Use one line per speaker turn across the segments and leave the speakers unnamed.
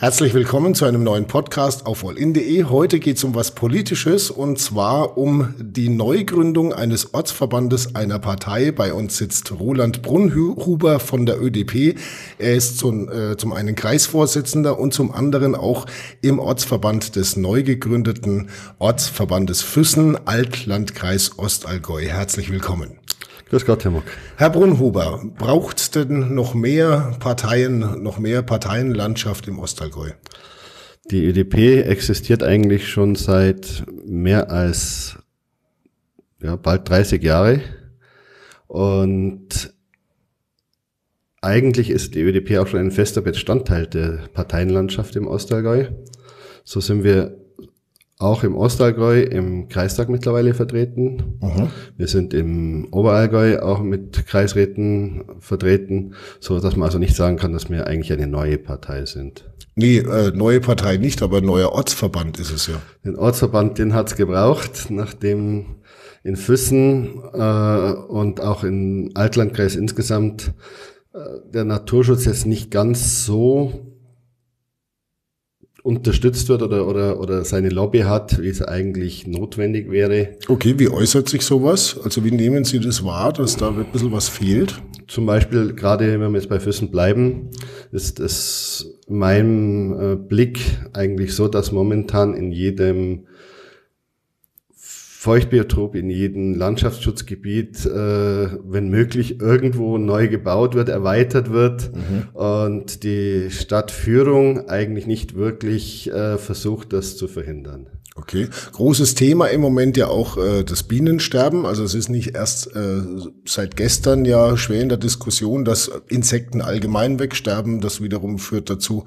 Herzlich willkommen zu einem neuen Podcast auf allin.de. Heute geht es um was Politisches und zwar um die Neugründung eines Ortsverbandes einer Partei. Bei uns sitzt Roland Brunhuber von der ÖDP. Er ist zum, äh, zum einen Kreisvorsitzender und zum anderen auch im Ortsverband des neu gegründeten Ortsverbandes Füssen, Altlandkreis Ostallgäu. Herzlich willkommen.
Grüß Gott, Herr Muck.
Herr Brunhuber, braucht es denn noch mehr Parteien, noch mehr Parteienlandschaft im Ostallgäu?
Die ÖDP existiert eigentlich schon seit mehr als ja, bald 30 Jahre. Und eigentlich ist die ÖDP auch schon ein fester Bestandteil der Parteienlandschaft im Ostallgäu. So sind wir auch im Ostallgäu im Kreistag mittlerweile vertreten. Mhm. Wir sind im Oberallgäu auch mit Kreisräten vertreten, so dass man also nicht sagen kann, dass wir eigentlich eine neue Partei sind.
Nee, äh, neue Partei nicht, aber neuer Ortsverband ist es ja.
Den Ortsverband, den hat's gebraucht, nachdem in Füssen äh, und auch im Altlandkreis insgesamt äh, der Naturschutz jetzt nicht ganz so unterstützt wird oder, oder, oder seine Lobby hat, wie es eigentlich notwendig wäre.
Okay, wie äußert sich sowas? Also wie nehmen Sie das wahr, dass da ein bisschen was fehlt?
Zum Beispiel, gerade wenn wir jetzt bei Füssen bleiben, ist es meinem äh, Blick eigentlich so, dass momentan in jedem Feuchtbiotop in jedem Landschaftsschutzgebiet, äh, wenn möglich, irgendwo neu gebaut wird, erweitert wird mhm. und die Stadtführung eigentlich nicht wirklich äh, versucht, das zu verhindern.
Okay, großes Thema im Moment ja auch äh, das Bienensterben. Also es ist nicht erst äh, seit gestern ja schwer in der Diskussion, dass Insekten allgemein wegsterben. Das wiederum führt dazu,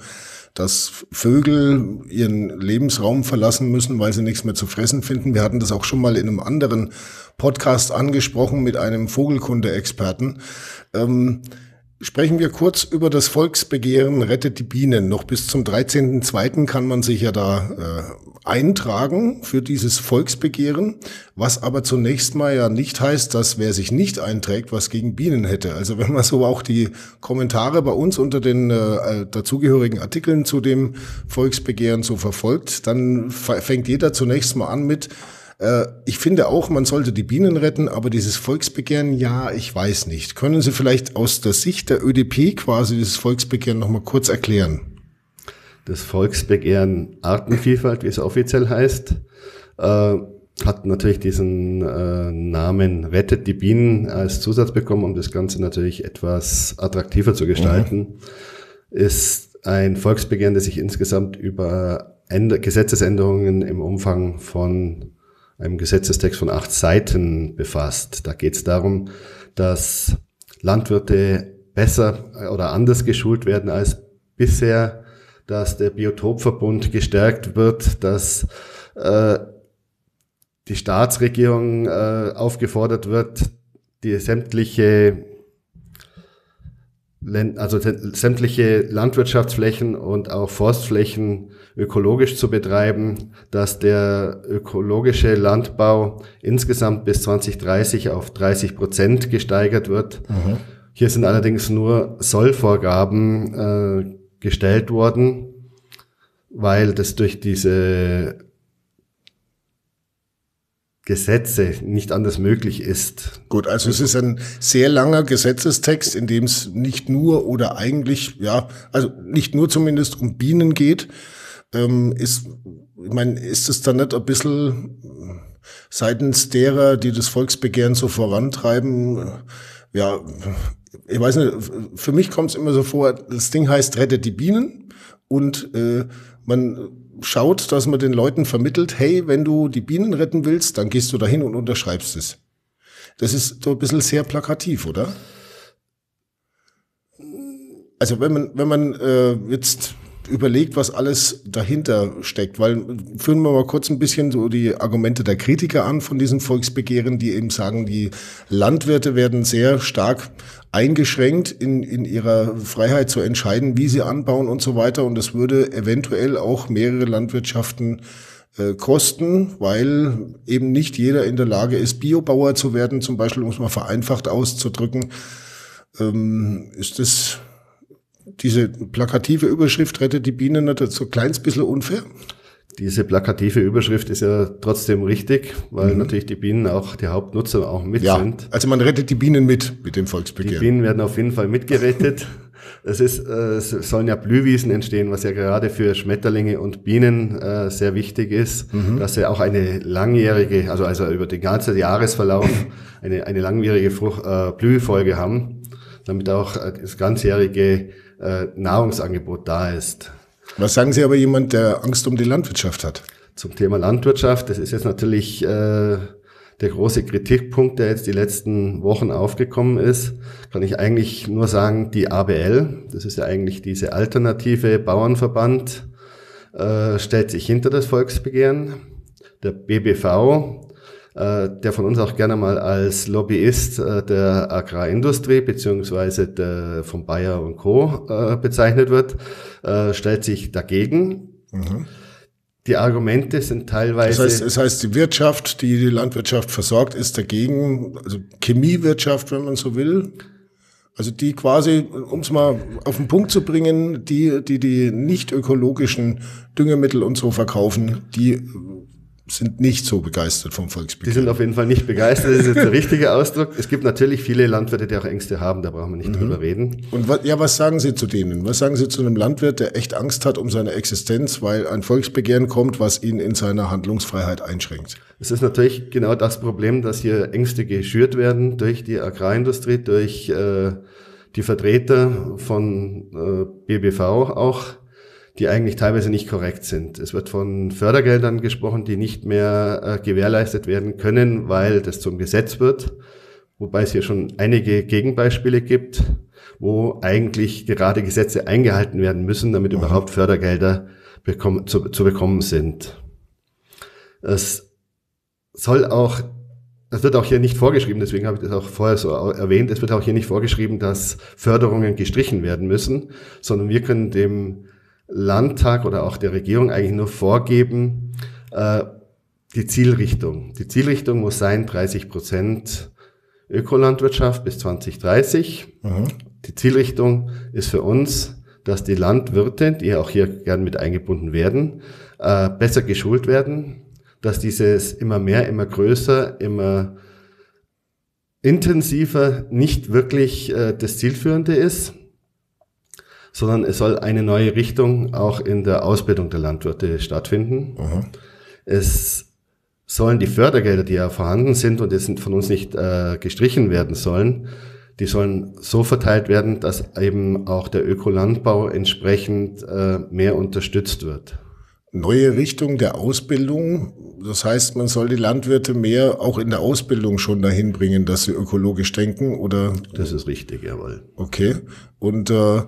dass Vögel ihren Lebensraum verlassen müssen, weil sie nichts mehr zu fressen finden. Wir hatten das auch schon mal in einem anderen Podcast angesprochen mit einem Vogelkunde-Experten. Ähm, Sprechen wir kurz über das Volksbegehren Rettet die Bienen. Noch bis zum 13.02. kann man sich ja da äh, eintragen für dieses Volksbegehren, was aber zunächst mal ja nicht heißt, dass wer sich nicht einträgt, was gegen Bienen hätte. Also wenn man so auch die Kommentare bei uns unter den äh, dazugehörigen Artikeln zu dem Volksbegehren so verfolgt, dann fängt jeder zunächst mal an mit, äh, ich finde auch, man sollte die Bienen retten, aber dieses Volksbegehren, ja, ich weiß nicht. Können Sie vielleicht aus der Sicht der ÖDP quasi dieses Volksbegehren nochmal kurz erklären?
Das Volksbegehren Artenvielfalt, wie es offiziell heißt, äh, hat natürlich diesen äh, Namen Rettet die Bienen als Zusatz bekommen, um das Ganze natürlich etwas attraktiver zu gestalten. Mhm. Ist ein Volksbegehren, das sich insgesamt über Änder Gesetzesänderungen im Umfang von einem Gesetzestext von acht Seiten befasst. Da geht es darum, dass Landwirte besser oder anders geschult werden als bisher, dass der Biotopverbund gestärkt wird, dass äh, die Staatsregierung äh, aufgefordert wird, die sämtliche also sämtliche Landwirtschaftsflächen und auch Forstflächen ökologisch zu betreiben, dass der ökologische Landbau insgesamt bis 2030 auf 30 Prozent gesteigert wird. Mhm. Hier sind allerdings nur Sollvorgaben äh, gestellt worden, weil das durch diese Gesetze nicht anders möglich ist.
Gut, also es ist ein sehr langer Gesetzestext, in dem es nicht nur oder eigentlich, ja, also nicht nur zumindest um Bienen geht. Ähm, ist, ich meine, ist es dann nicht ein bisschen seitens derer, die das Volksbegehren so vorantreiben, ja, ich weiß nicht, für mich kommt es immer so vor, das Ding heißt Rettet die Bienen und äh, man schaut, dass man den Leuten vermittelt, hey, wenn du die Bienen retten willst, dann gehst du dahin und unterschreibst es. Das ist so ein bisschen sehr plakativ, oder? Also wenn man, wenn man äh, jetzt überlegt, was alles dahinter steckt, weil führen wir mal kurz ein bisschen so die Argumente der Kritiker an von diesen Volksbegehren, die eben sagen, die Landwirte werden sehr stark eingeschränkt in, in ihrer Freiheit zu entscheiden, wie sie anbauen und so weiter. Und das würde eventuell auch mehrere Landwirtschaften äh, kosten, weil eben nicht jeder in der Lage ist, Biobauer zu werden, zum Beispiel, um es mal vereinfacht auszudrücken. Ähm, ist das diese plakative Überschrift rettet die Bienen nicht so ein kleines bisschen unfair?
Diese plakative Überschrift ist ja trotzdem richtig, weil mhm. natürlich die Bienen auch die Hauptnutzer auch mit ja, sind.
Also man rettet die Bienen mit mit dem Volksbegehren.
Die Bienen werden auf jeden Fall mitgerettet. Es, ist, äh, es sollen ja Blühwiesen entstehen, was ja gerade für Schmetterlinge und Bienen äh, sehr wichtig ist, mhm. dass sie auch eine langjährige, also, also über den ganzen Jahresverlauf eine, eine langwierige Frucht, äh, Blühfolge haben, damit auch äh, das ganzjährige äh, Nahrungsangebot da ist.
Was sagen Sie aber jemand, der Angst um die Landwirtschaft hat?
Zum Thema Landwirtschaft, das ist jetzt natürlich äh, der große Kritikpunkt, der jetzt die letzten Wochen aufgekommen ist, kann ich eigentlich nur sagen, die ABL, das ist ja eigentlich diese alternative Bauernverband, äh, stellt sich hinter das Volksbegehren. Der BBV, äh, der von uns auch gerne mal als Lobbyist äh, der Agrarindustrie beziehungsweise der, von Bayer und Co. Äh, bezeichnet wird, stellt sich dagegen. Mhm. Die Argumente sind teilweise.
Das heißt, das heißt, die Wirtschaft, die die Landwirtschaft versorgt, ist dagegen, also Chemiewirtschaft, wenn man so will. Also die quasi, um es mal auf den Punkt zu bringen, die, die die nicht ökologischen Düngemittel und so verkaufen, die sind nicht so begeistert vom Volksbegehren.
Die sind auf jeden Fall nicht begeistert, das ist jetzt der richtige Ausdruck. Es gibt natürlich viele Landwirte, die auch Ängste haben, da brauchen wir nicht mhm. drüber reden.
Und was, ja, was sagen Sie zu denen? Was sagen Sie zu einem Landwirt, der echt Angst hat um seine Existenz, weil ein Volksbegehren kommt, was ihn in seiner Handlungsfreiheit einschränkt?
Es ist natürlich genau das Problem, dass hier Ängste geschürt werden durch die Agrarindustrie, durch äh, die Vertreter von äh, BBV auch die eigentlich teilweise nicht korrekt sind. Es wird von Fördergeldern gesprochen, die nicht mehr äh, gewährleistet werden können, weil das zum Gesetz wird, wobei es hier schon einige Gegenbeispiele gibt, wo eigentlich gerade Gesetze eingehalten werden müssen, damit mhm. überhaupt Fördergelder bekommen, zu, zu bekommen sind. Es soll auch es wird auch hier nicht vorgeschrieben, deswegen habe ich das auch vorher so erwähnt, es wird auch hier nicht vorgeschrieben, dass Förderungen gestrichen werden müssen, sondern wir können dem Landtag oder auch der Regierung eigentlich nur vorgeben, äh, die Zielrichtung. Die Zielrichtung muss sein 30 Prozent Ökolandwirtschaft bis 2030. Mhm. Die Zielrichtung ist für uns, dass die Landwirte, die auch hier gern mit eingebunden werden, äh, besser geschult werden, dass dieses immer mehr, immer größer, immer intensiver nicht wirklich äh, das Zielführende ist sondern es soll eine neue Richtung auch in der Ausbildung der Landwirte stattfinden. Mhm. Es sollen die Fördergelder, die ja vorhanden sind und jetzt von uns nicht äh, gestrichen werden sollen, die sollen so verteilt werden, dass eben auch der Ökolandbau entsprechend äh, mehr unterstützt wird
neue Richtung der Ausbildung. Das heißt, man soll die Landwirte mehr auch in der Ausbildung schon dahin bringen, dass sie ökologisch denken, oder?
Das ist richtig, jawohl.
Okay. Und äh,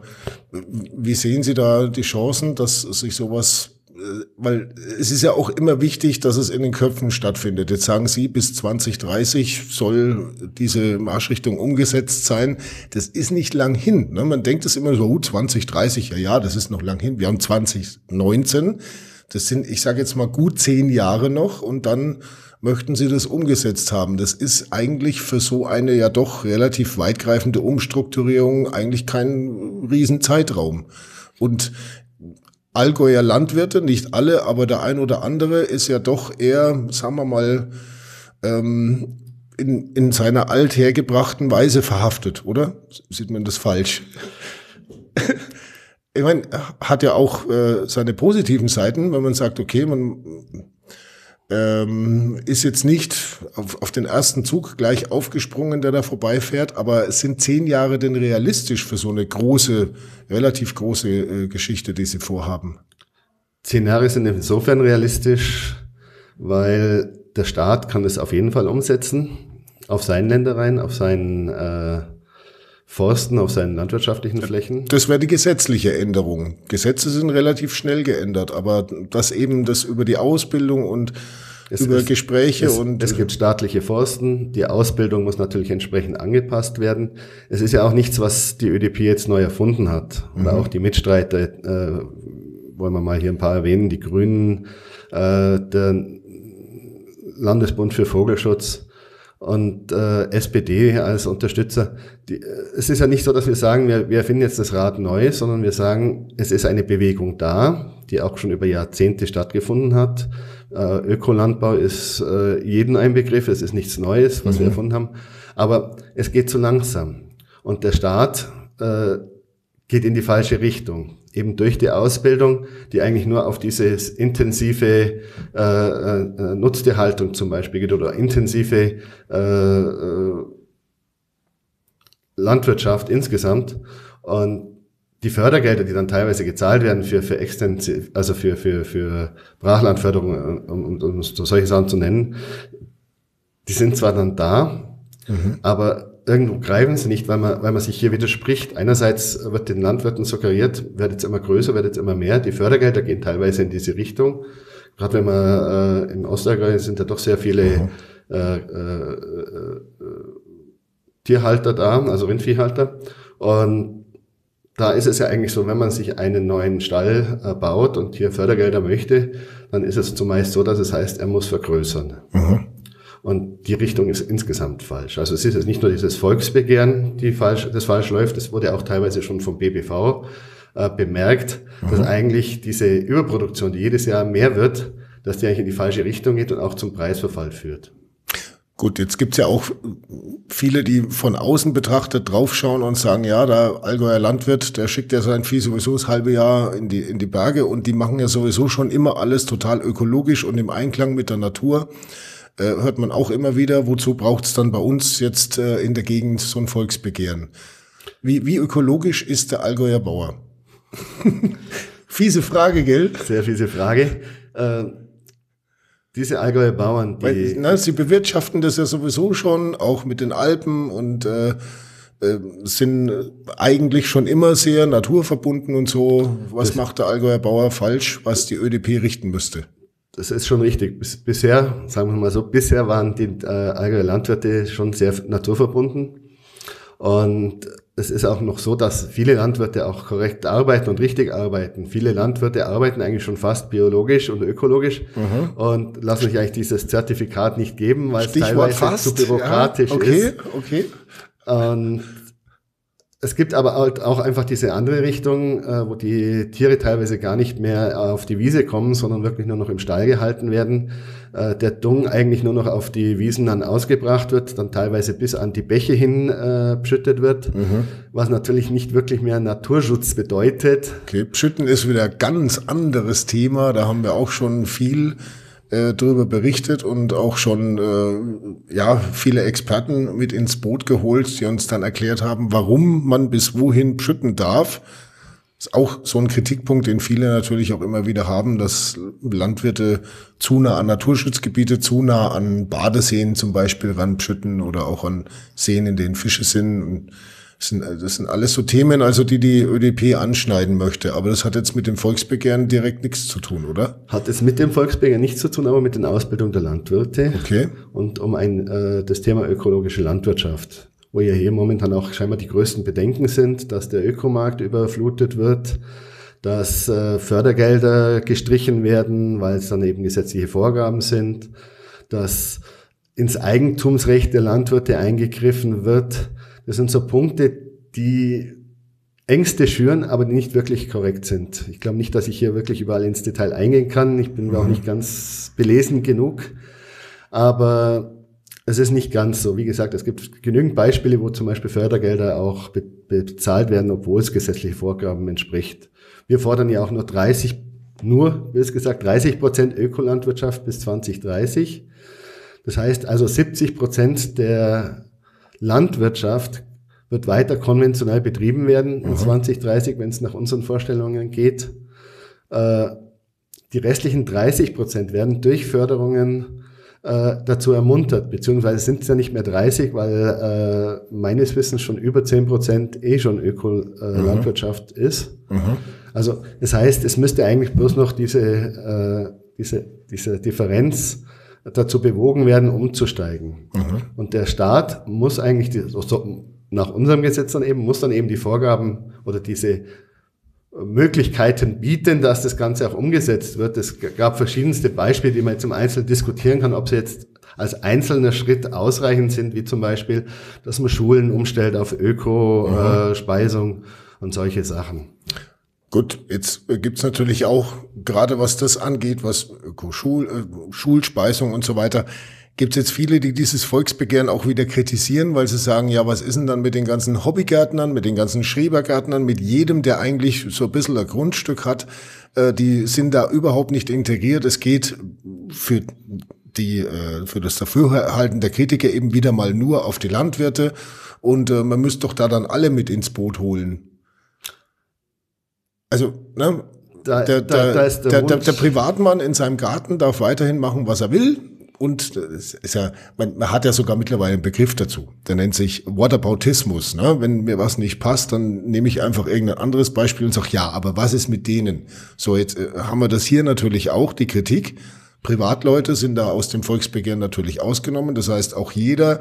wie sehen Sie da die Chancen, dass sich sowas äh, weil es ist ja auch immer wichtig, dass es in den Köpfen stattfindet. Jetzt sagen Sie, bis 2030 soll diese Marschrichtung umgesetzt sein. Das ist nicht lang hin. Ne? Man denkt es immer so, uh, 2030, ja, ja, das ist noch lang hin. Wir haben 2019. Das sind, ich sage jetzt mal, gut zehn Jahre noch und dann möchten sie das umgesetzt haben. Das ist eigentlich für so eine ja doch relativ weitgreifende Umstrukturierung eigentlich kein Riesenzeitraum. Und Allgäuer Landwirte, nicht alle, aber der ein oder andere ist ja doch eher, sagen wir mal, ähm, in, in seiner althergebrachten Weise verhaftet, oder? Sieht man das falsch? ich meine, hat ja auch äh, seine positiven Seiten, wenn man sagt, okay, man ähm, ist jetzt nicht auf, auf den ersten Zug gleich aufgesprungen, der da vorbeifährt, aber sind zehn Jahre denn realistisch für so eine große, relativ große äh, Geschichte, die sie vorhaben.
Zehn Jahre sind insofern realistisch, weil der Staat kann es auf jeden Fall umsetzen, auf seinen Ländereien, auf seinen äh, Forsten auf seinen landwirtschaftlichen Flächen?
Das wäre die gesetzliche Änderung. Gesetze sind relativ schnell geändert, aber dass eben das über die Ausbildung und es über ist, Gespräche
es,
und.
Es gibt staatliche Forsten. Die Ausbildung muss natürlich entsprechend angepasst werden. Es ist ja auch nichts, was die ÖDP jetzt neu erfunden hat. Oder mhm. auch die Mitstreiter, äh, wollen wir mal hier ein paar erwähnen, die Grünen, äh, der Landesbund für Vogelschutz und äh, SPD als Unterstützer. Die, äh, es ist ja nicht so, dass wir sagen, wir, wir finden jetzt das Rad neu, sondern wir sagen, es ist eine Bewegung da, die auch schon über Jahrzehnte stattgefunden hat. Äh, Ökolandbau ist äh, jeden ein Begriff, es ist nichts Neues, was mhm. wir erfunden haben. Aber es geht zu langsam. Und der Staat äh, geht in die falsche Richtung. Eben durch die Ausbildung, die eigentlich nur auf dieses intensive äh, äh, Nutztierhaltung zum Beispiel geht oder intensive äh, äh, Landwirtschaft insgesamt. Und die Fördergelder, die dann teilweise gezahlt werden für, für extensiv, also für, für, für Brachlandförderung, um, um, um solche Sachen zu nennen, die sind zwar dann da, mhm. aber irgendwo greifen sie nicht, weil man, weil man sich hier widerspricht. Einerseits wird den Landwirten suggeriert, wird jetzt immer größer, wird jetzt immer mehr. Die Fördergelder gehen teilweise in diese Richtung. Gerade wenn man äh, im Ostallgäu sind ja doch sehr viele mhm. äh, äh, äh, Tierhalter da, also Rindviehhalter. Und da ist es ja eigentlich so, wenn man sich einen neuen Stall äh, baut und hier Fördergelder möchte, dann ist es zumeist so, dass es heißt, er muss vergrößern. Mhm. Und die Richtung ist insgesamt falsch. Also es ist jetzt nicht nur dieses Volksbegehren, die falsch, das falsch läuft, es wurde auch teilweise schon vom BBV äh, bemerkt, mhm. dass eigentlich diese Überproduktion, die jedes Jahr mehr wird, dass die eigentlich in die falsche Richtung geht und auch zum Preisverfall führt.
Gut, jetzt gibt's ja auch viele, die von außen betrachtet draufschauen und sagen, ja, der Allgäuer Landwirt, der schickt ja sein Vieh sowieso das halbe Jahr in die, in die Berge und die machen ja sowieso schon immer alles total ökologisch und im Einklang mit der Natur äh, hört man auch immer wieder, wozu braucht es dann bei uns jetzt äh, in der Gegend so ein Volksbegehren? Wie, wie ökologisch ist der Allgäuer Bauer? fiese Frage, gell?
Sehr fiese Frage. Äh, diese Allgäuer Bauern,
die... Weil, na, sie bewirtschaften das ja sowieso schon, auch mit den Alpen und äh, äh, sind eigentlich schon immer sehr naturverbunden und so. Was macht der Allgäuer Bauer falsch, was die ÖDP richten müsste?
Das ist schon richtig. Bis, bisher, sagen wir mal so, bisher waren die äh, Allgäuer Landwirte schon sehr naturverbunden. Und es ist auch noch so, dass viele Landwirte auch korrekt arbeiten und richtig arbeiten. Viele Landwirte arbeiten eigentlich schon fast biologisch und ökologisch mhm. und lassen sich eigentlich dieses Zertifikat nicht geben, weil
Stichwort
es teilweise
fast.
zu bürokratisch
ja, okay,
ist.
Okay,
okay. Und es gibt aber halt auch einfach diese andere Richtung, äh, wo die Tiere teilweise gar nicht mehr auf die Wiese kommen, sondern wirklich nur noch im Stall gehalten werden. Äh, der Dung eigentlich nur noch auf die Wiesen dann ausgebracht wird, dann teilweise bis an die Bäche hin äh, beschüttet wird, mhm. was natürlich nicht wirklich mehr Naturschutz bedeutet.
Okay, Pschütten ist wieder ein ganz anderes Thema. Da haben wir auch schon viel äh, darüber berichtet und auch schon äh, ja viele Experten mit ins Boot geholt, die uns dann erklärt haben, warum man bis wohin schütten darf. Ist auch so ein Kritikpunkt, den viele natürlich auch immer wieder haben, dass Landwirte zu nah an Naturschutzgebiete, zu nah an Badeseen zum Beispiel ranschütten oder auch an Seen, in denen Fische sind. Und das sind, das sind alles so Themen, also die die ÖDP anschneiden möchte. Aber das hat jetzt mit dem Volksbegehren direkt nichts zu tun, oder?
Hat es mit dem Volksbegehren nichts zu tun, aber mit der Ausbildung der Landwirte.
Okay.
Und um ein, äh, das Thema ökologische Landwirtschaft, wo ja hier momentan auch scheinbar die größten Bedenken sind, dass der Ökomarkt überflutet wird, dass äh, Fördergelder gestrichen werden, weil es dann eben gesetzliche Vorgaben sind, dass ins Eigentumsrecht der Landwirte eingegriffen wird, das sind so Punkte, die Ängste schüren, aber die nicht wirklich korrekt sind. Ich glaube nicht, dass ich hier wirklich überall ins Detail eingehen kann. Ich bin mhm. auch nicht ganz belesen genug. Aber es ist nicht ganz so. Wie gesagt, es gibt genügend Beispiele, wo zum Beispiel Fördergelder auch be bezahlt werden, obwohl es gesetzliche Vorgaben entspricht. Wir fordern ja auch nur 30, nur, wie es gesagt, 30 Prozent Ökolandwirtschaft bis 2030. Das heißt also 70 Prozent der Landwirtschaft wird weiter konventionell betrieben werden in 2030, wenn es nach unseren Vorstellungen geht. Äh, die restlichen 30 Prozent werden durch Förderungen äh, dazu ermuntert, beziehungsweise sind es ja nicht mehr 30, weil äh, meines Wissens schon über 10 Prozent eh schon Öko-Landwirtschaft ist. Mhm. Also das heißt, es müsste eigentlich bloß noch diese, diese, diese Differenz dazu bewogen werden, umzusteigen. Mhm. Und der Staat muss eigentlich, die, so, nach unserem Gesetz dann eben, muss dann eben die Vorgaben oder diese Möglichkeiten bieten, dass das Ganze auch umgesetzt wird. Es gab verschiedenste Beispiele, die man jetzt im Einzelnen diskutieren kann, ob sie jetzt als einzelner Schritt ausreichend sind, wie zum Beispiel, dass man Schulen umstellt auf Öko-Speisung mhm. äh, und solche Sachen.
Gut, jetzt gibt's natürlich auch, gerade was das angeht, was Öko-Schul, äh, Schulspeisung und so weiter, gibt's jetzt viele, die dieses Volksbegehren auch wieder kritisieren, weil sie sagen, ja, was ist denn dann mit den ganzen Hobbygärtnern, mit den ganzen Schrebergärtnern, mit jedem, der eigentlich so ein bisschen ein Grundstück hat, äh, die sind da überhaupt nicht integriert. Es geht für die äh, für das Dafürhalten der Kritiker eben wieder mal nur auf die Landwirte und man müsste doch da dann alle mit ins Boot holen. Also, ne, da, der, da, da der, der, der, Privatmann in seinem Garten darf weiterhin machen, was er will und es ist ja, man, man hat ja sogar mittlerweile einen Begriff dazu. Der nennt sich Whataboutismus. Ne? Wenn mir was nicht passt, dann nehme ich einfach irgendein anderes Beispiel und sage, ja, aber was ist mit denen? So, jetzt äh, haben wir das hier natürlich auch, die Kritik. Privatleute sind da aus dem Volksbegehren natürlich ausgenommen. Das heißt, auch jeder,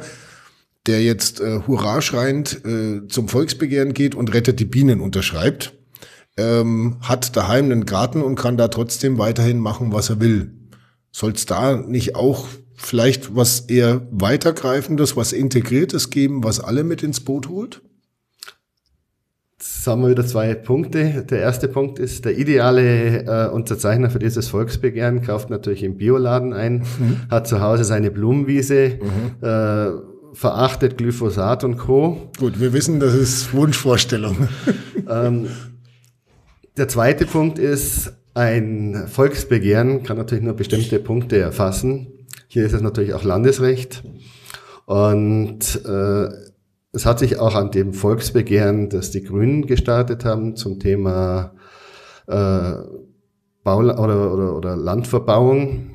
der jetzt äh, hurra schreiend äh, zum Volksbegehren geht und rettet die Bienen unterschreibt, ähm, hat daheim einen Garten und kann da trotzdem weiterhin machen, was er will. Soll es da nicht auch vielleicht was eher weitergreifendes, was integriertes geben, was alle mit ins Boot holt?
Jetzt haben wir wieder zwei Punkte. Der erste Punkt ist, der ideale äh, Unterzeichner für dieses Volksbegehren kauft natürlich im Bioladen ein, mhm. hat zu Hause seine Blumenwiese, mhm. äh, verachtet Glyphosat und Co.
Gut, wir wissen, das ist Wunschvorstellung.
ähm, der zweite Punkt ist, ein Volksbegehren kann natürlich nur bestimmte Punkte erfassen. Hier ist es natürlich auch Landesrecht. Und äh, es hat sich auch an dem Volksbegehren, das die Grünen gestartet haben, zum Thema äh, Bau oder, oder, oder Landverbauung,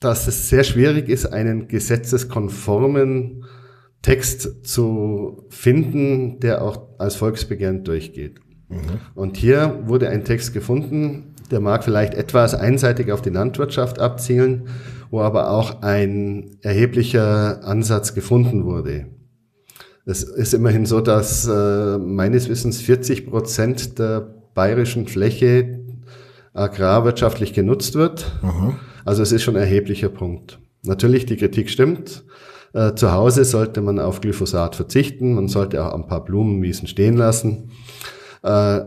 dass es sehr schwierig ist, einen gesetzeskonformen Text zu finden, der auch als Volksbegehren durchgeht. Mhm. Und hier wurde ein Text gefunden, der mag vielleicht etwas einseitig auf die Landwirtschaft abzielen, wo aber auch ein erheblicher Ansatz gefunden wurde. Es ist immerhin so, dass äh, meines Wissens 40 Prozent der bayerischen Fläche agrarwirtschaftlich genutzt wird. Mhm. Also es ist schon ein erheblicher Punkt. Natürlich, die Kritik stimmt. Äh, zu Hause sollte man auf Glyphosat verzichten. Man sollte auch ein paar Blumenwiesen stehen lassen. Äh,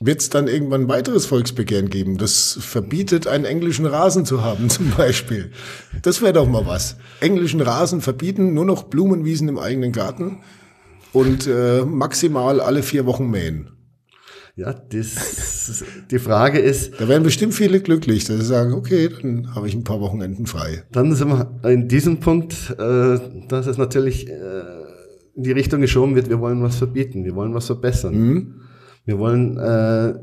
wird es dann irgendwann ein weiteres Volksbegehren geben, das verbietet, einen englischen Rasen zu haben, zum Beispiel. Das wäre doch mal was. Englischen Rasen verbieten, nur noch Blumenwiesen im eigenen Garten und äh, maximal alle vier Wochen mähen.
Ja, das, die Frage ist.
Da werden bestimmt viele glücklich, dass sie sagen, okay, dann habe ich ein paar Wochenenden frei.
Dann sind wir in diesem Punkt, äh, dass es natürlich äh, in die Richtung geschoben wird, wir wollen was verbieten, wir wollen was verbessern. Mhm. Wir wollen äh,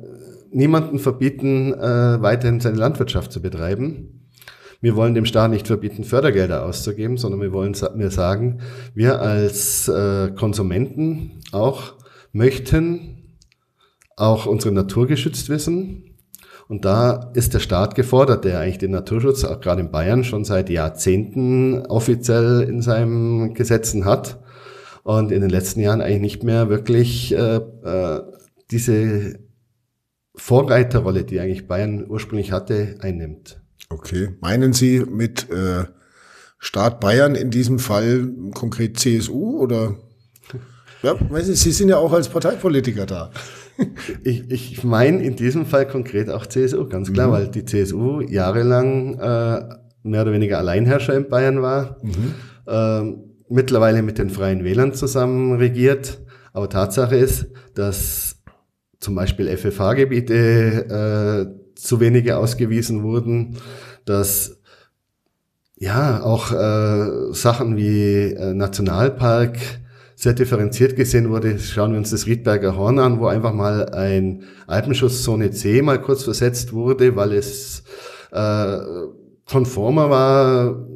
niemanden verbieten, äh, weiterhin seine Landwirtschaft zu betreiben. Wir wollen dem Staat nicht verbieten, Fördergelder auszugeben, sondern wir wollen mir sagen, wir als äh, Konsumenten auch möchten auch unsere Natur geschützt wissen. Und da ist der Staat gefordert, der eigentlich den Naturschutz, auch gerade in Bayern, schon seit Jahrzehnten offiziell in seinen Gesetzen hat und in den letzten Jahren eigentlich nicht mehr wirklich äh, äh, diese Vorreiterrolle, die eigentlich Bayern ursprünglich hatte, einnimmt.
Okay. Meinen Sie mit äh, Staat Bayern in diesem Fall konkret CSU oder? Ja, Sie sind ja auch als Parteipolitiker da.
ich, ich meine in diesem Fall konkret auch CSU, ganz klar, mhm. weil die CSU jahrelang äh, mehr oder weniger Alleinherrscher in Bayern war. Mhm. Ähm, mittlerweile mit den Freien Wählern zusammen regiert. Aber Tatsache ist, dass zum Beispiel FFH-Gebiete äh, zu wenige ausgewiesen wurden, dass ja auch äh, Sachen wie äh, Nationalpark sehr differenziert gesehen wurde. Schauen wir uns das Riedberger Horn an, wo einfach mal ein Alpenschutzzone C mal kurz versetzt wurde, weil es äh, konformer war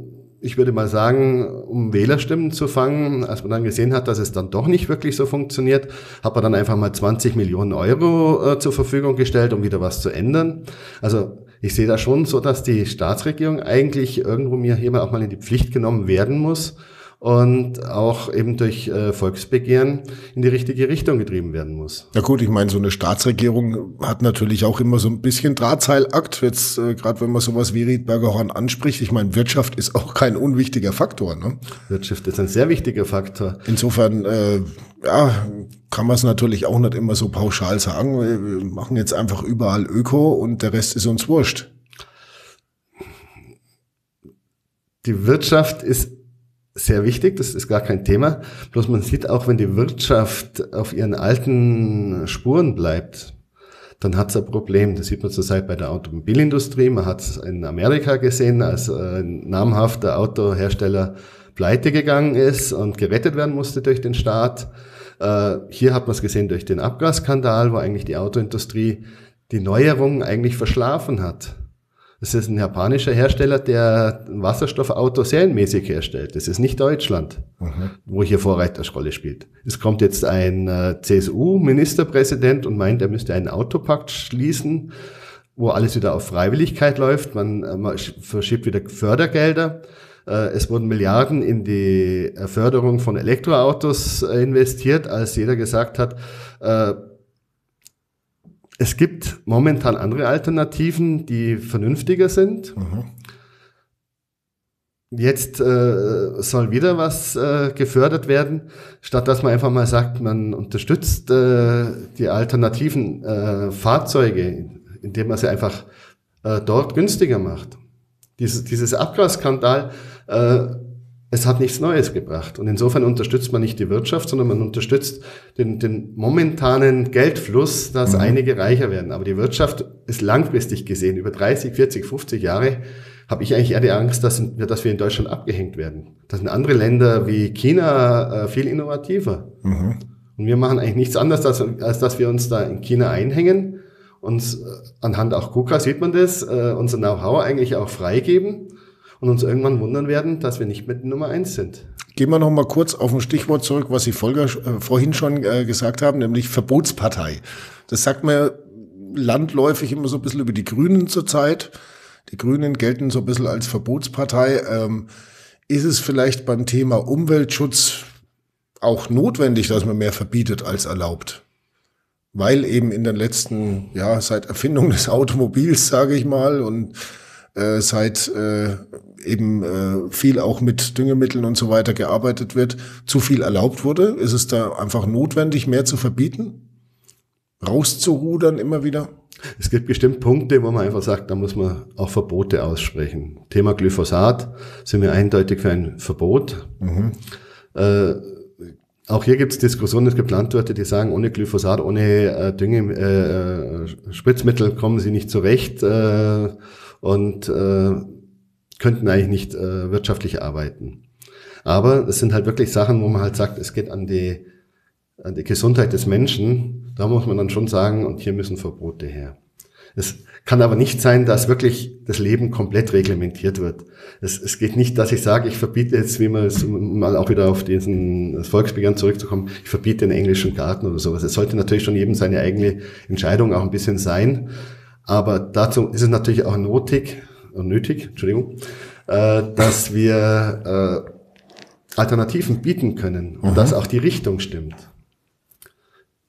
ich würde mal sagen, um Wählerstimmen zu fangen, als man dann gesehen hat, dass es dann doch nicht wirklich so funktioniert, hat man dann einfach mal 20 Millionen Euro äh, zur Verfügung gestellt, um wieder was zu ändern. Also ich sehe da schon so, dass die Staatsregierung eigentlich irgendwo mir hier mal auch mal in die Pflicht genommen werden muss und auch eben durch äh, Volksbegehren in die richtige Richtung getrieben werden muss.
Na gut, ich meine, so eine Staatsregierung hat natürlich auch immer so ein bisschen Drahtseilakt, jetzt äh, gerade wenn man sowas wie Riedberger Horn anspricht. Ich meine, Wirtschaft ist auch kein unwichtiger Faktor. Ne?
Wirtschaft ist ein sehr wichtiger Faktor.
Insofern, äh, ja, kann man es natürlich auch nicht immer so pauschal sagen. Wir machen jetzt einfach überall Öko und der Rest ist uns wurscht.
Die Wirtschaft ist sehr wichtig, das ist gar kein Thema. Bloß man sieht auch, wenn die Wirtschaft auf ihren alten Spuren bleibt, dann hat es ein Problem. Das sieht man zurzeit bei der Automobilindustrie. Man hat es in Amerika gesehen, als ein namhafter Autohersteller pleite gegangen ist und gerettet werden musste durch den Staat. Äh, hier hat man es gesehen durch den Abgasskandal, wo eigentlich die Autoindustrie die Neuerungen eigentlich verschlafen hat. Das ist ein japanischer Hersteller, der Wasserstoffauto serienmäßig herstellt. Das ist nicht Deutschland, mhm. wo hier Vorreiterrolle spielt. Es kommt jetzt ein äh, CSU-Ministerpräsident und meint, er müsste einen Autopakt schließen, wo alles wieder auf Freiwilligkeit läuft. Man, äh, man verschiebt wieder Fördergelder. Äh, es wurden Milliarden in die Förderung von Elektroautos investiert, als jeder gesagt hat, es gibt momentan andere Alternativen, die vernünftiger sind. Mhm. Jetzt äh, soll wieder was äh, gefördert werden, statt dass man einfach mal sagt, man unterstützt äh, die alternativen äh, Fahrzeuge, indem man sie einfach äh, dort günstiger macht. Dieses, dieses Abgasskandal äh, es hat nichts Neues gebracht. Und insofern unterstützt man nicht die Wirtschaft, sondern man unterstützt den, den momentanen Geldfluss, dass mhm. einige reicher werden. Aber die Wirtschaft ist langfristig gesehen, über 30, 40, 50 Jahre, habe ich eigentlich eher die Angst, dass, dass wir in Deutschland abgehängt werden. Das sind andere Länder wie China äh, viel innovativer. Mhm. Und wir machen eigentlich nichts anderes, als, als dass wir uns da in China einhängen. Und äh, anhand auch KUKA sieht man das, äh, unser Know-how eigentlich auch freigeben und uns irgendwann wundern werden, dass wir nicht mit Nummer eins sind.
Gehen wir noch mal kurz auf ein Stichwort zurück, was Sie Volker äh, vorhin schon äh, gesagt haben, nämlich Verbotspartei. Das sagt man landläufig immer so ein bisschen über die Grünen zurzeit. Die Grünen gelten so ein bisschen als Verbotspartei. Ähm, ist es vielleicht beim Thema Umweltschutz auch notwendig, dass man mehr verbietet als erlaubt? Weil eben in den letzten, ja, seit Erfindung des Automobils, sage ich mal, und äh, seit äh, eben äh, viel auch mit Düngemitteln und so weiter gearbeitet wird, zu viel erlaubt wurde? Ist es da einfach notwendig, mehr zu verbieten? Rauszurudern immer wieder?
Es gibt bestimmt Punkte, wo man einfach sagt, da muss man auch Verbote aussprechen. Thema Glyphosat sind wir eindeutig für ein Verbot. Mhm. Äh, auch hier gibt es Diskussionen, es gibt Landwirte, die sagen, ohne Glyphosat, ohne äh, Dünge, äh, Spritzmittel kommen sie nicht zurecht. Äh, und äh, könnten eigentlich nicht äh, wirtschaftlich arbeiten. Aber es sind halt wirklich Sachen, wo man halt sagt, es geht an die, an die Gesundheit des Menschen. Da muss man dann schon sagen, und hier müssen Verbote her. Es kann aber nicht sein, dass wirklich das Leben komplett reglementiert wird. Es, es geht nicht, dass ich sage, ich verbiete jetzt, wie man es mal auch wieder auf diesen Volksbegehren zurückzukommen, ich verbiete den englischen Garten oder sowas. Es sollte natürlich schon jedem seine eigene Entscheidung auch ein bisschen sein. Aber dazu ist es natürlich auch notig, nötig, Entschuldigung, äh, dass wir äh, Alternativen bieten können und mhm. dass auch die Richtung stimmt.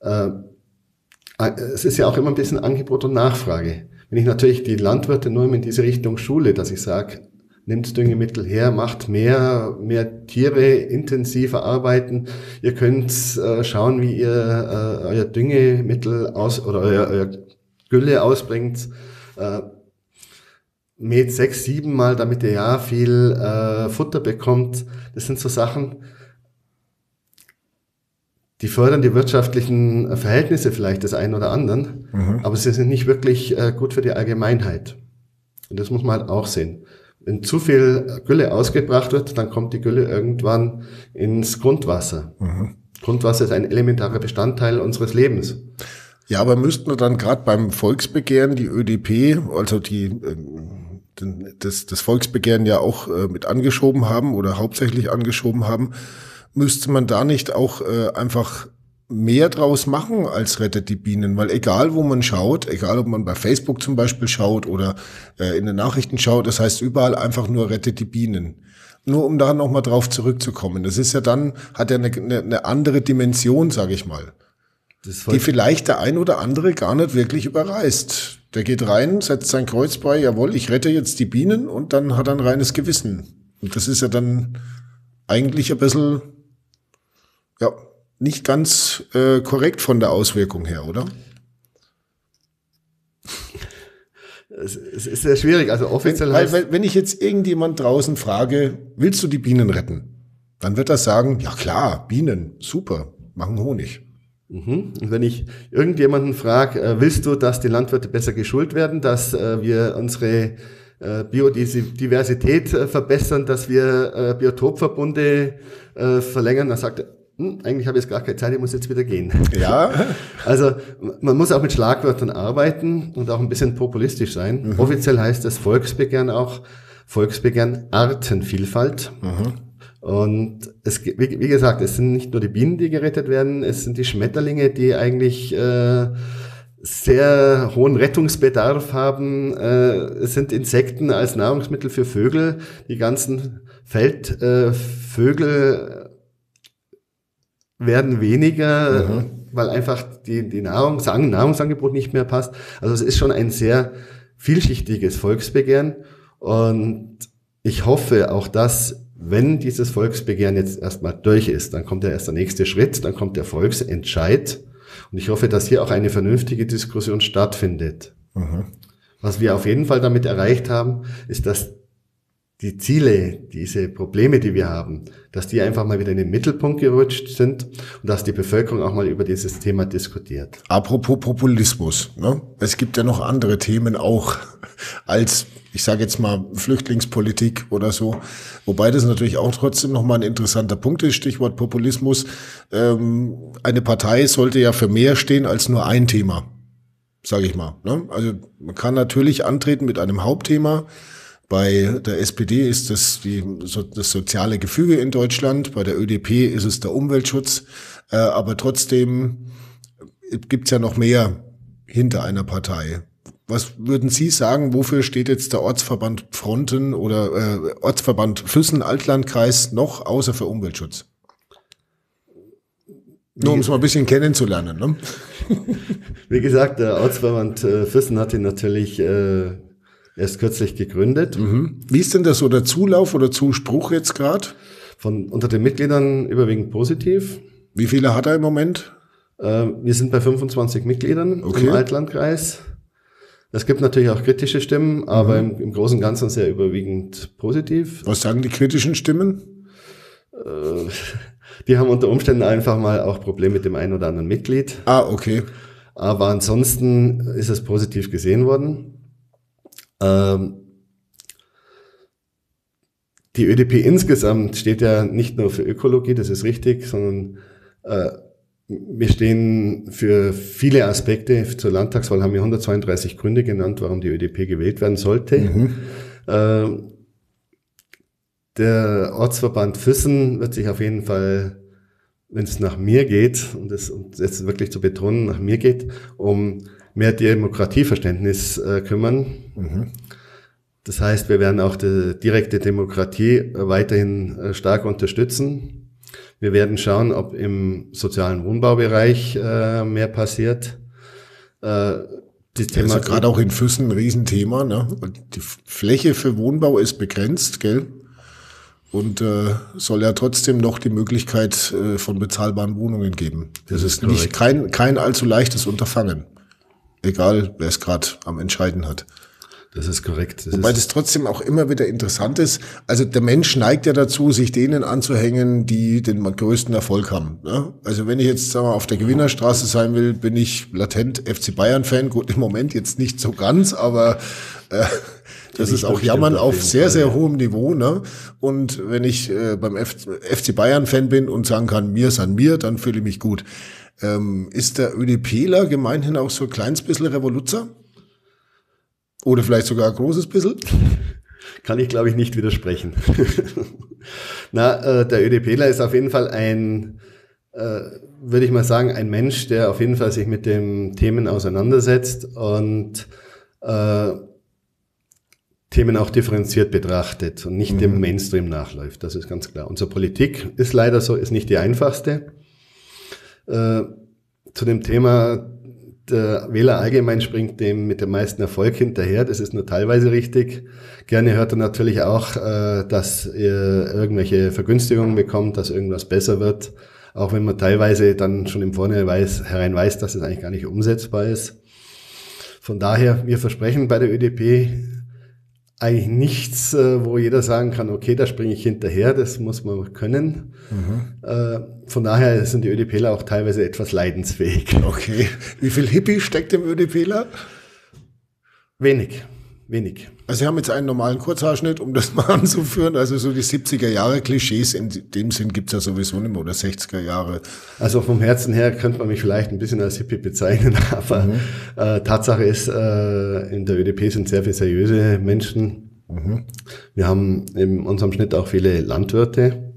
Es ist ja auch immer ein bisschen Angebot und Nachfrage. Wenn ich natürlich die Landwirte nur in diese Richtung schule, dass ich sage, nimmt Düngemittel her, macht mehr, mehr Tiere intensiver arbeiten. Ihr könnt äh, schauen, wie ihr äh, euer Düngemittel aus oder euer, euer Gülle ausbringt, äh, mäht sechs, sieben Mal, damit ihr ja viel äh, Futter bekommt. Das sind so Sachen, die fördern die wirtschaftlichen Verhältnisse vielleicht des einen oder anderen, mhm. aber sie sind nicht wirklich äh, gut für die Allgemeinheit. Und das muss man halt auch sehen. Wenn zu viel Gülle ausgebracht wird, dann kommt die Gülle irgendwann ins Grundwasser. Mhm. Grundwasser ist ein elementarer Bestandteil unseres Lebens.
Ja, aber müssten wir dann gerade beim Volksbegehren die ÖDP, also die äh, das, das Volksbegehren ja auch äh, mit angeschoben haben oder hauptsächlich angeschoben haben, müsste man da nicht auch äh, einfach mehr draus machen als rettet die Bienen, weil egal wo man schaut, egal ob man bei Facebook zum Beispiel schaut oder äh, in den Nachrichten schaut, das heißt überall einfach nur rettet die Bienen. nur um da nochmal drauf zurückzukommen. Das ist ja dann, hat ja eine, eine, eine andere Dimension, sage ich mal. die vielleicht der ein oder andere gar nicht wirklich überreißt. Der geht rein, setzt sein Kreuz bei, jawohl, ich rette jetzt die Bienen und dann hat er ein reines Gewissen. Und das ist ja dann eigentlich ein bisschen, ja, nicht ganz äh, korrekt von der Auswirkung her, oder?
Es, es ist sehr schwierig. Also offiziell
wenn, weil, wenn ich jetzt irgendjemand draußen frage, willst du die Bienen retten? Dann wird er sagen, ja klar, Bienen, super, machen Honig.
Mhm. Und wenn ich irgendjemanden frage, äh, willst du, dass die Landwirte besser geschult werden, dass äh, wir unsere äh, Biodiversität verbessern, dass wir Biotopverbunde verlängern, dann sagt er, hm, eigentlich habe ich jetzt gar keine Zeit, ich muss jetzt wieder gehen.
Ja.
Also man muss auch mit Schlagwörtern arbeiten und auch ein bisschen populistisch sein. Mhm. Offiziell heißt das Volksbegehren auch Volksbegehren Artenvielfalt. Mhm. Und es, wie, gesagt, es sind nicht nur die Bienen, die gerettet werden, es sind die Schmetterlinge, die eigentlich äh, sehr hohen Rettungsbedarf haben. Äh, es sind Insekten als Nahrungsmittel für Vögel. Die ganzen Feldvögel äh, werden weniger, mhm. weil einfach die, die Nahrung, Nahrungsangebot nicht mehr passt. Also es ist schon ein sehr vielschichtiges Volksbegehren und ich hoffe auch, dass wenn dieses Volksbegehren jetzt erstmal durch ist, dann kommt ja erst der nächste Schritt, dann kommt der Volksentscheid und ich hoffe, dass hier auch eine vernünftige Diskussion stattfindet. Mhm. Was wir auf jeden Fall damit erreicht haben, ist, dass die Ziele, diese Probleme, die wir haben, dass die einfach mal wieder in den Mittelpunkt gerutscht sind und dass die Bevölkerung auch mal über dieses Thema diskutiert.
Apropos Populismus, ne? es gibt ja noch andere Themen auch als, ich sage jetzt mal, Flüchtlingspolitik oder so, wobei das natürlich auch trotzdem nochmal ein interessanter Punkt ist, Stichwort Populismus. Ähm, eine Partei sollte ja für mehr stehen als nur ein Thema, sage ich mal. Ne? Also man kann natürlich antreten mit einem Hauptthema, bei der SPD ist das die, so, das soziale Gefüge in Deutschland, bei der ÖDP ist es der Umweltschutz, äh, aber trotzdem gibt's ja noch mehr hinter einer Partei. Was würden Sie sagen, wofür steht jetzt der Ortsverband Fronten oder äh, Ortsverband Füssen-Altlandkreis noch außer für Umweltschutz? Nur um es mal ein bisschen kennenzulernen. Ne?
Wie gesagt, der Ortsverband äh, Füssen hat ihn natürlich äh, erst kürzlich gegründet.
Mhm. Wie ist denn das so der Zulauf oder Zuspruch jetzt gerade?
Von unter den Mitgliedern überwiegend positiv.
Wie viele hat er im Moment?
Äh, wir sind bei 25 Mitgliedern okay. im Altlandkreis. Es gibt natürlich auch kritische Stimmen, aber mhm. im, im, Großen und Ganzen sehr überwiegend positiv.
Was sagen die kritischen Stimmen?
Äh, die haben unter Umständen einfach mal auch Probleme mit dem einen oder anderen Mitglied.
Ah, okay.
Aber ansonsten ist es positiv gesehen worden. Ähm, die ÖDP insgesamt steht ja nicht nur für Ökologie, das ist richtig, sondern äh, wir stehen für viele Aspekte. Zur Landtagswahl haben wir 132 Gründe genannt, warum die ÖDP gewählt werden sollte. Mhm. Äh, der Ortsverband Füssen wird sich auf jeden Fall, wenn es nach mir geht, und das und jetzt wirklich zu betonen, nach mir geht, um mehr Demokratieverständnis äh, kümmern. Mhm. Das heißt, wir werden auch die direkte Demokratie weiterhin äh, stark unterstützen. Wir werden schauen, ob im sozialen Wohnbaubereich äh, mehr passiert.
Äh, das Thema ist ja gerade auch in Füssen ein Riesenthema. Ne? Die Fläche für Wohnbau ist begrenzt, gell? Und äh, soll ja trotzdem noch die Möglichkeit äh, von bezahlbaren Wohnungen geben. Das, das ist, ist nicht kein, kein allzu leichtes Unterfangen egal wer es gerade am Entscheiden hat.
Das ist korrekt.
Das Wobei ist das trotzdem auch immer wieder interessant ist. Also der Mensch neigt ja dazu, sich denen anzuhängen, die den größten Erfolg haben. Ne? Also wenn ich jetzt sagen wir, auf der Gewinnerstraße sein will, bin ich latent FC Bayern-Fan. Gut, im Moment jetzt nicht so ganz, aber äh, das ist auch Jammern auf sehr, sehr hohem Niveau. Ne? Und wenn ich äh, beim FC Bayern-Fan bin und sagen kann, mir ist an mir, dann fühle ich mich gut. Ähm, ist der ÖDPler gemeinhin auch so ein kleines bisschen Revoluzer? Oder vielleicht sogar ein großes bisschen?
Kann ich, glaube ich, nicht widersprechen. Na, äh, der ÖDPler ist auf jeden Fall ein, äh, würde ich mal sagen, ein Mensch, der auf jeden Fall sich mit den Themen auseinandersetzt und äh, Themen auch differenziert betrachtet und nicht mhm. dem Mainstream nachläuft. Das ist ganz klar. Unsere Politik ist leider so, ist nicht die einfachste. Äh, zu dem Thema, der Wähler allgemein springt dem mit dem meisten Erfolg hinterher. Das ist nur teilweise richtig. Gerne hört er natürlich auch, äh, dass ihr irgendwelche Vergünstigungen bekommt, dass irgendwas besser wird. Auch wenn man teilweise dann schon im Vorhinein weiß, herein weiß, dass es eigentlich gar nicht umsetzbar ist. Von daher, wir versprechen bei der ÖDP eigentlich nichts, äh, wo jeder sagen kann, okay, da springe ich hinterher, das muss man können. Mhm. Äh, von daher sind die ÖDPler auch teilweise etwas leidensfähig.
Okay. Wie viel Hippie steckt im ÖDPler?
Wenig wenig.
Also Sie haben jetzt einen normalen Kurzhaarschnitt, um das mal anzuführen. Also so die 70er Jahre Klischees in dem Sinn gibt's ja sowieso nicht mehr oder 60er Jahre.
Also vom Herzen her könnte man mich vielleicht ein bisschen als Hippie bezeichnen, aber mhm. äh, Tatsache ist, äh, in der ÖDP sind sehr viele seriöse Menschen. Mhm. Wir haben in unserem Schnitt auch viele Landwirte.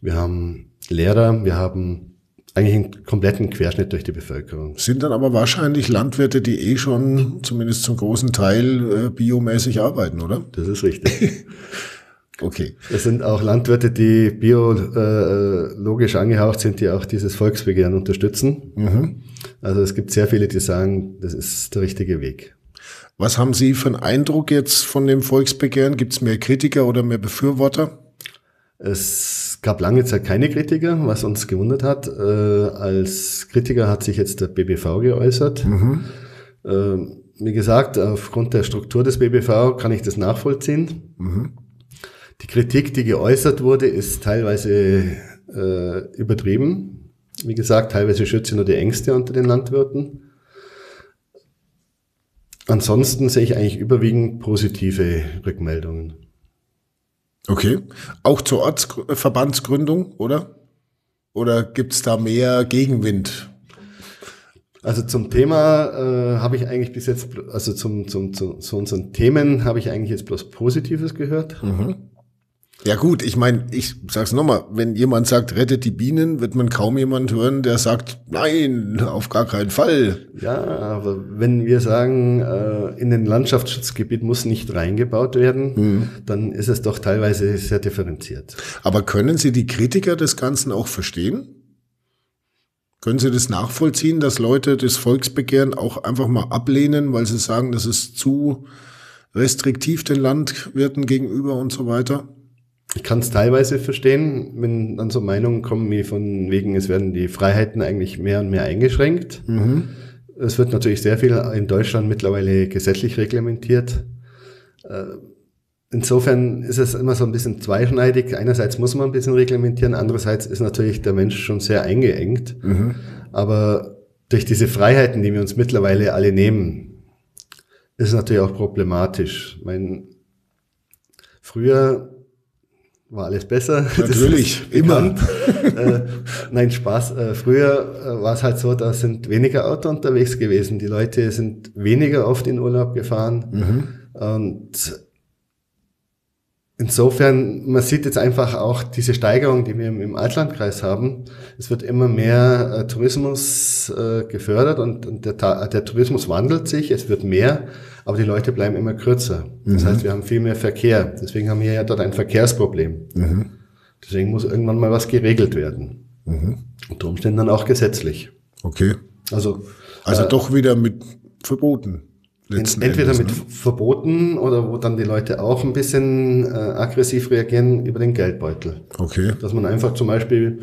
Wir haben Lehrer, wir haben eigentlich einen kompletten Querschnitt durch die Bevölkerung.
Sind dann aber wahrscheinlich Landwirte, die eh schon zumindest zum großen Teil äh, biomäßig arbeiten, oder?
Das ist richtig. okay. Es sind auch Landwirte, die biologisch äh, angehaucht sind, die auch dieses Volksbegehren unterstützen. Mhm. Also es gibt sehr viele, die sagen, das ist der richtige Weg.
Was haben Sie für einen Eindruck jetzt von dem Volksbegehren? Gibt es mehr Kritiker oder mehr Befürworter?
Es gab lange Zeit keine Kritiker, was uns gewundert hat. Äh, als Kritiker hat sich jetzt der BBV geäußert. Mhm. Äh, wie gesagt, aufgrund der Struktur des BBV kann ich das nachvollziehen. Mhm. Die Kritik, die geäußert wurde, ist teilweise äh, übertrieben. Wie gesagt, teilweise schütze nur die Ängste unter den Landwirten. Ansonsten sehe ich eigentlich überwiegend positive Rückmeldungen.
Okay. Auch zur Ortsverbandsgründung, oder? Oder gibt's da mehr Gegenwind?
Also zum Thema äh, habe ich eigentlich bis jetzt, also zum, zum, zu, zu unseren Themen habe ich eigentlich jetzt bloß Positives gehört. Mhm.
Ja gut, ich meine, ich sag's nochmal, wenn jemand sagt, rettet die Bienen, wird man kaum jemand hören, der sagt, nein, auf gar keinen Fall.
Ja, aber wenn wir sagen, äh, in den Landschaftsschutzgebiet muss nicht reingebaut werden, mhm. dann ist es doch teilweise sehr differenziert.
Aber können Sie die Kritiker des Ganzen auch verstehen? Können Sie das nachvollziehen, dass Leute das Volksbegehren auch einfach mal ablehnen, weil sie sagen, das ist zu restriktiv den Landwirten gegenüber und so weiter?
Ich kann es teilweise verstehen, wenn dann so Meinungen kommen wie von wegen, es werden die Freiheiten eigentlich mehr und mehr eingeschränkt. Mhm. Es wird natürlich sehr viel in Deutschland mittlerweile gesetzlich reglementiert. Äh, insofern ist es immer so ein bisschen zweischneidig. Einerseits muss man ein bisschen reglementieren, andererseits ist natürlich der Mensch schon sehr eingeengt. Mhm. Aber durch diese Freiheiten, die wir uns mittlerweile alle nehmen, ist es natürlich auch problematisch. Ich meine, früher war alles besser.
Natürlich, immer.
äh, nein, Spaß. Äh, früher äh, war es halt so, da sind weniger Auto unterwegs gewesen. Die Leute sind weniger oft in Urlaub gefahren. Mhm. Und insofern, man sieht jetzt einfach auch diese Steigerung, die wir im Altlandkreis haben. Es wird immer mehr äh, Tourismus äh, gefördert und, und der, der Tourismus wandelt sich. Es wird mehr aber die Leute bleiben immer kürzer. Das mhm. heißt, wir haben viel mehr Verkehr. Deswegen haben wir ja dort ein Verkehrsproblem. Mhm. Deswegen muss irgendwann mal was geregelt werden. Mhm. Unter Umständen dann auch gesetzlich.
Okay.
Also,
also äh, doch wieder mit Verboten.
Entweder Endes, mit ne? Verboten oder wo dann die Leute auch ein bisschen äh, aggressiv reagieren über den Geldbeutel.
Okay.
Dass man einfach zum Beispiel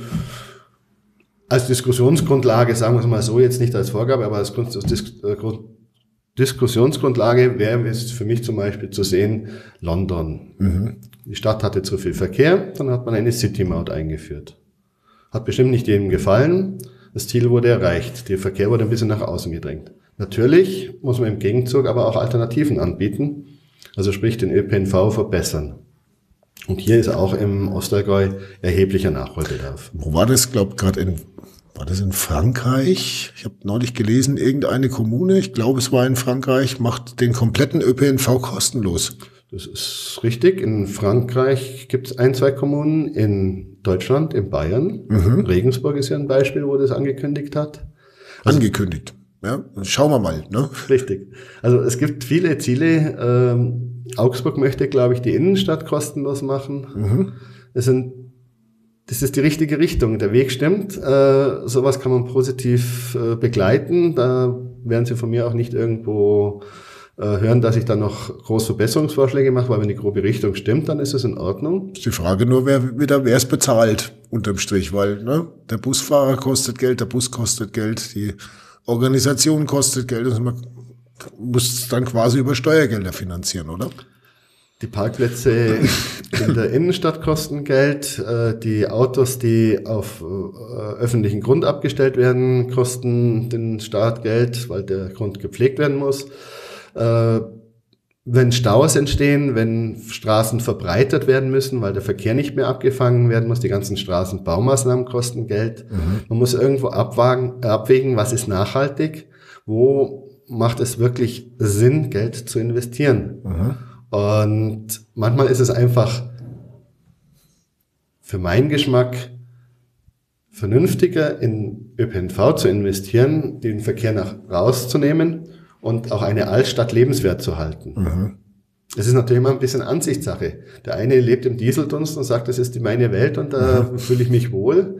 als Diskussionsgrundlage, sagen wir es mal so, jetzt nicht als Vorgabe, aber als Grund, äh, Grund, Diskussionsgrundlage wäre es für mich zum Beispiel zu sehen, London. Mhm. Die Stadt hatte zu viel Verkehr, dann hat man eine City-Maut eingeführt. Hat bestimmt nicht jedem gefallen. Das Ziel wurde erreicht. Der Verkehr wurde ein bisschen nach außen gedrängt. Natürlich muss man im Gegenzug aber auch Alternativen anbieten. Also sprich den ÖPNV verbessern. Und hier ist auch im Ostallgäu erheblicher Nachholbedarf.
Wo war das, glaube gerade in war das in Frankreich? Ich habe neulich gelesen, irgendeine Kommune, ich glaube es war in Frankreich, macht den kompletten ÖPNV kostenlos.
Das ist richtig. In Frankreich gibt es ein, zwei Kommunen, in Deutschland, in Bayern. Mhm. Regensburg ist ja ein Beispiel, wo das angekündigt hat.
Also, angekündigt. Ja, schauen wir mal. Ne?
Richtig. Also es gibt viele Ziele, ähm, Augsburg möchte, glaube ich, die Innenstadt kostenlos machen. Mhm. Das, sind, das ist die richtige Richtung. Der Weg stimmt. Äh, sowas kann man positiv äh, begleiten. Da werden Sie von mir auch nicht irgendwo äh, hören, dass ich da noch große Verbesserungsvorschläge mache, weil wenn die grobe Richtung stimmt, dann ist es in Ordnung.
Ist die Frage nur, wer wieder wer es bezahlt unterm Strich, weil ne, der Busfahrer kostet Geld, der Bus kostet Geld, die Organisation kostet Geld, also man muss dann quasi über Steuergelder finanzieren, oder?
Die Parkplätze in der Innenstadt kosten Geld. Äh, die Autos, die auf äh, öffentlichen Grund abgestellt werden, kosten den Staat Geld, weil der Grund gepflegt werden muss. Äh, wenn Staus entstehen, wenn Straßen verbreitert werden müssen, weil der Verkehr nicht mehr abgefangen werden muss, die ganzen Straßenbaumaßnahmen kosten Geld. Mhm. Man muss irgendwo abwagen, abwägen, was ist nachhaltig, wo macht es wirklich Sinn, Geld zu investieren. Mhm. Und manchmal ist es einfach für meinen Geschmack vernünftiger, in ÖPNV zu investieren, den Verkehr nach rauszunehmen und auch eine Altstadt lebenswert zu halten. Mhm. Es ist natürlich immer ein bisschen Ansichtssache. Der eine lebt im Dieseldunst und sagt, das ist die meine Welt und da mhm. fühle ich mich wohl.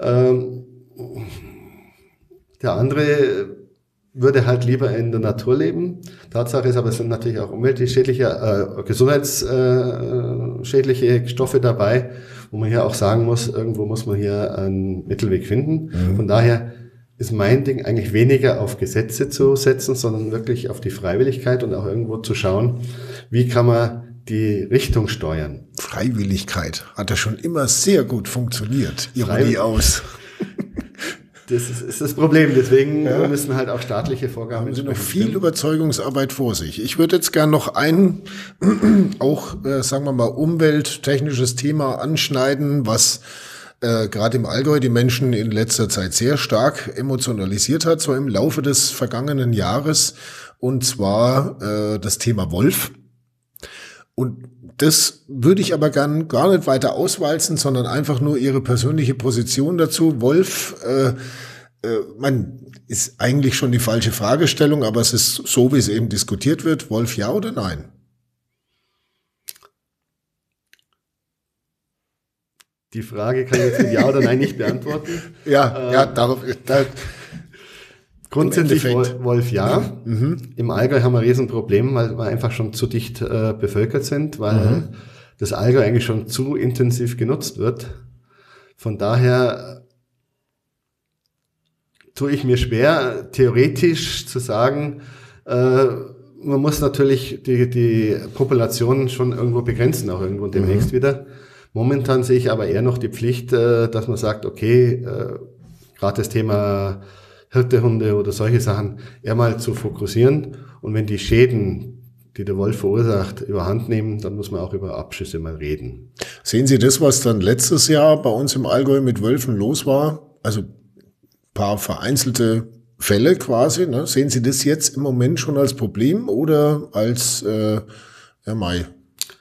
Ähm, der andere würde halt lieber in der Natur leben. Tatsache ist aber, es sind natürlich auch umweltschädliche, äh, gesundheitsschädliche äh, Stoffe dabei, wo man hier auch sagen muss, irgendwo muss man hier einen Mittelweg finden. Mhm. Von daher ist mein Ding eigentlich weniger auf Gesetze zu setzen, sondern wirklich auf die Freiwilligkeit und auch irgendwo zu schauen, wie kann man die Richtung steuern.
Freiwilligkeit hat ja schon immer sehr gut funktioniert. Ironie aus.
Das ist, ist das Problem. Deswegen ja. müssen halt auch staatliche Vorgaben.
Haben Sie noch viel Überzeugungsarbeit vor sich. Ich würde jetzt gern noch ein, auch, äh, sagen wir mal, umwelttechnisches Thema anschneiden, was äh, gerade im Allgäu die Menschen in letzter Zeit sehr stark emotionalisiert hat, so im Laufe des vergangenen Jahres. Und zwar äh, das Thema Wolf. Und das würde ich aber gern gar nicht weiter auswalzen, sondern einfach nur Ihre persönliche Position dazu. Wolf, äh, äh, man ist eigentlich schon die falsche Fragestellung, aber es ist so, wie es eben diskutiert wird. Wolf ja oder nein?
Die Frage kann ich jetzt mit Ja oder Nein nicht beantworten.
ja, äh, ja, darauf. Da,
Grundsätzlich Wolf ja. Mhm. Im Allgäu haben wir ein Riesenproblem, weil wir einfach schon zu dicht äh, bevölkert sind, weil mhm. das Allgäu eigentlich schon zu intensiv genutzt wird. Von daher tue ich mir schwer, theoretisch zu sagen, äh, man muss natürlich die, die Population schon irgendwo begrenzen, auch irgendwo demnächst mhm. wieder. Momentan sehe ich aber eher noch die Pflicht, äh, dass man sagt, okay, äh, gerade das Thema Hirtehunde oder solche Sachen eher mal zu fokussieren. Und wenn die Schäden, die der Wolf verursacht, überhand nehmen, dann muss man auch über Abschüsse mal reden.
Sehen Sie das, was dann letztes Jahr bei uns im Allgäu mit Wölfen los war? Also paar vereinzelte Fälle quasi. Ne? Sehen Sie das jetzt im Moment schon als Problem oder als äh, ja, Mai?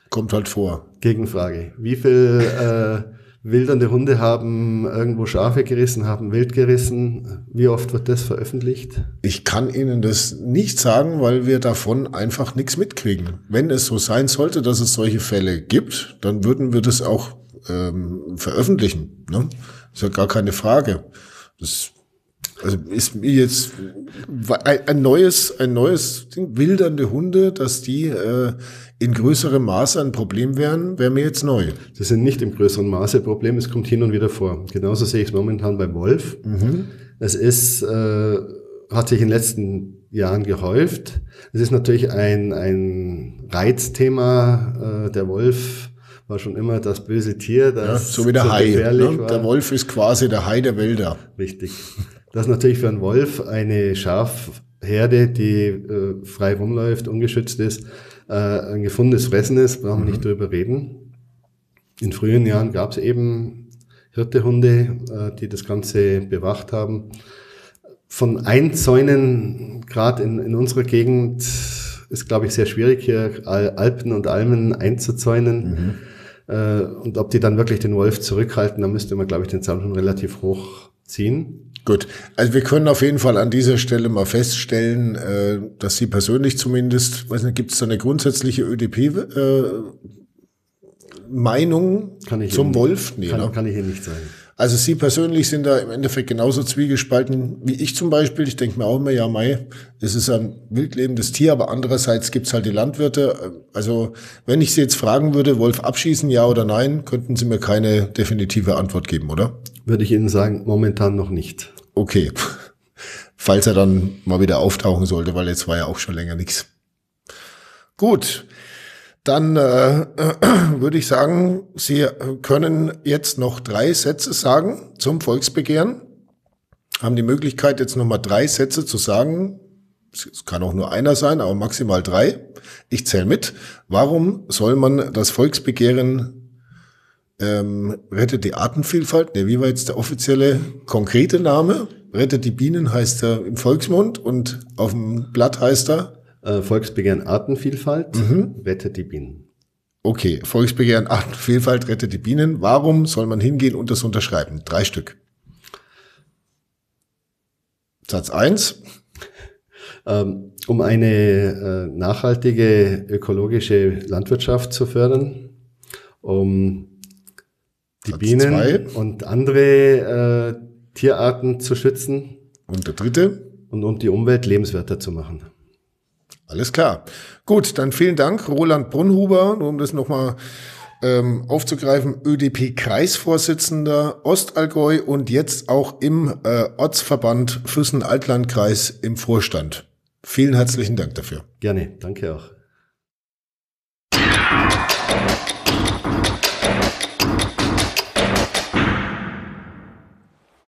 Kommt halt vor.
Gegenfrage. Wie viel äh, wildernde Hunde haben irgendwo Schafe gerissen, haben Wild gerissen. Wie oft wird das veröffentlicht?
Ich kann Ihnen das nicht sagen, weil wir davon einfach nichts mitkriegen. Wenn es so sein sollte, dass es solche Fälle gibt, dann würden wir das auch ähm, veröffentlichen. Ne? Ist ja gar keine Frage. Das also ist mir jetzt ein neues, ein neues Ding, wildernde Hunde, dass die äh, in größerem Maße ein Problem wären, wäre mir jetzt neu.
Das sind nicht im größeren Maße Problem, es kommt hin und wieder vor. Genauso sehe ich es momentan beim Wolf. Mhm. Es ist, äh, hat sich in den letzten Jahren gehäuft. Es ist natürlich ein, ein Reizthema. Äh, der Wolf war schon immer das böse Tier, das ja,
so wie der so Hai. Ne? Der Wolf ist quasi der Hai der Wälder.
Richtig. Das ist natürlich für einen Wolf eine Schafherde, die äh, frei rumläuft, ungeschützt ist, äh, ein gefundenes Fressen ist, brauchen wir mhm. nicht drüber reden. In frühen Jahren gab es eben Hirtehunde, äh, die das Ganze bewacht haben. Von Einzäunen, gerade in, in unserer Gegend, ist, glaube ich, sehr schwierig, hier Alpen und Almen einzuzäunen. Mhm. Äh, und ob die dann wirklich den Wolf zurückhalten, da müsste man, glaube ich, den Zaun schon relativ hoch ziehen.
Gut, also wir können auf jeden Fall an dieser Stelle mal feststellen, äh, dass Sie persönlich zumindest, weiß nicht, gibt es da eine grundsätzliche ÖDP-Meinung äh, zum
Ihnen,
Wolf?
Nee, kann, ne? kann ich Ihnen nicht sagen.
Also Sie persönlich sind da im Endeffekt genauso zwiegespalten wie ich zum Beispiel. Ich denke mir auch immer, ja, Mai, es ist ein wildlebendes Tier, aber andererseits gibt's halt die Landwirte. Also wenn ich Sie jetzt fragen würde, Wolf abschießen, ja oder nein, könnten Sie mir keine definitive Antwort geben, oder?
Würde ich Ihnen sagen, momentan noch nicht.
Okay. Falls er dann mal wieder auftauchen sollte, weil jetzt war ja auch schon länger nichts. Gut. Dann äh, würde ich sagen, Sie können jetzt noch drei Sätze sagen zum Volksbegehren. Haben die Möglichkeit, jetzt noch mal drei Sätze zu sagen. Es kann auch nur einer sein, aber maximal drei. Ich zähle mit. Warum soll man das Volksbegehren ähm, rettet die Artenvielfalt? Ne, wie war jetzt der offizielle konkrete Name? Rettet die Bienen heißt er im Volksmund und auf dem Blatt heißt er
äh, Volksbegehren Artenvielfalt mhm. rettet die Bienen.
Okay, Volksbegehren Artenvielfalt rettet die Bienen. Warum soll man hingehen und das unterschreiben? Drei Stück. Satz eins.
Ähm, um eine äh, nachhaltige ökologische Landwirtschaft zu fördern, um die Satz Bienen zwei. und andere äh, Tierarten zu schützen.
Und der dritte?
Und, und die Umwelt lebenswerter zu machen.
Alles klar. Gut, dann vielen Dank, Roland Brunhuber, nur um das nochmal ähm, aufzugreifen, ÖDP-Kreisvorsitzender Ostallgäu und jetzt auch im äh, Ortsverband Füssen-Altlandkreis im Vorstand. Vielen herzlichen Dank dafür.
Gerne, danke auch.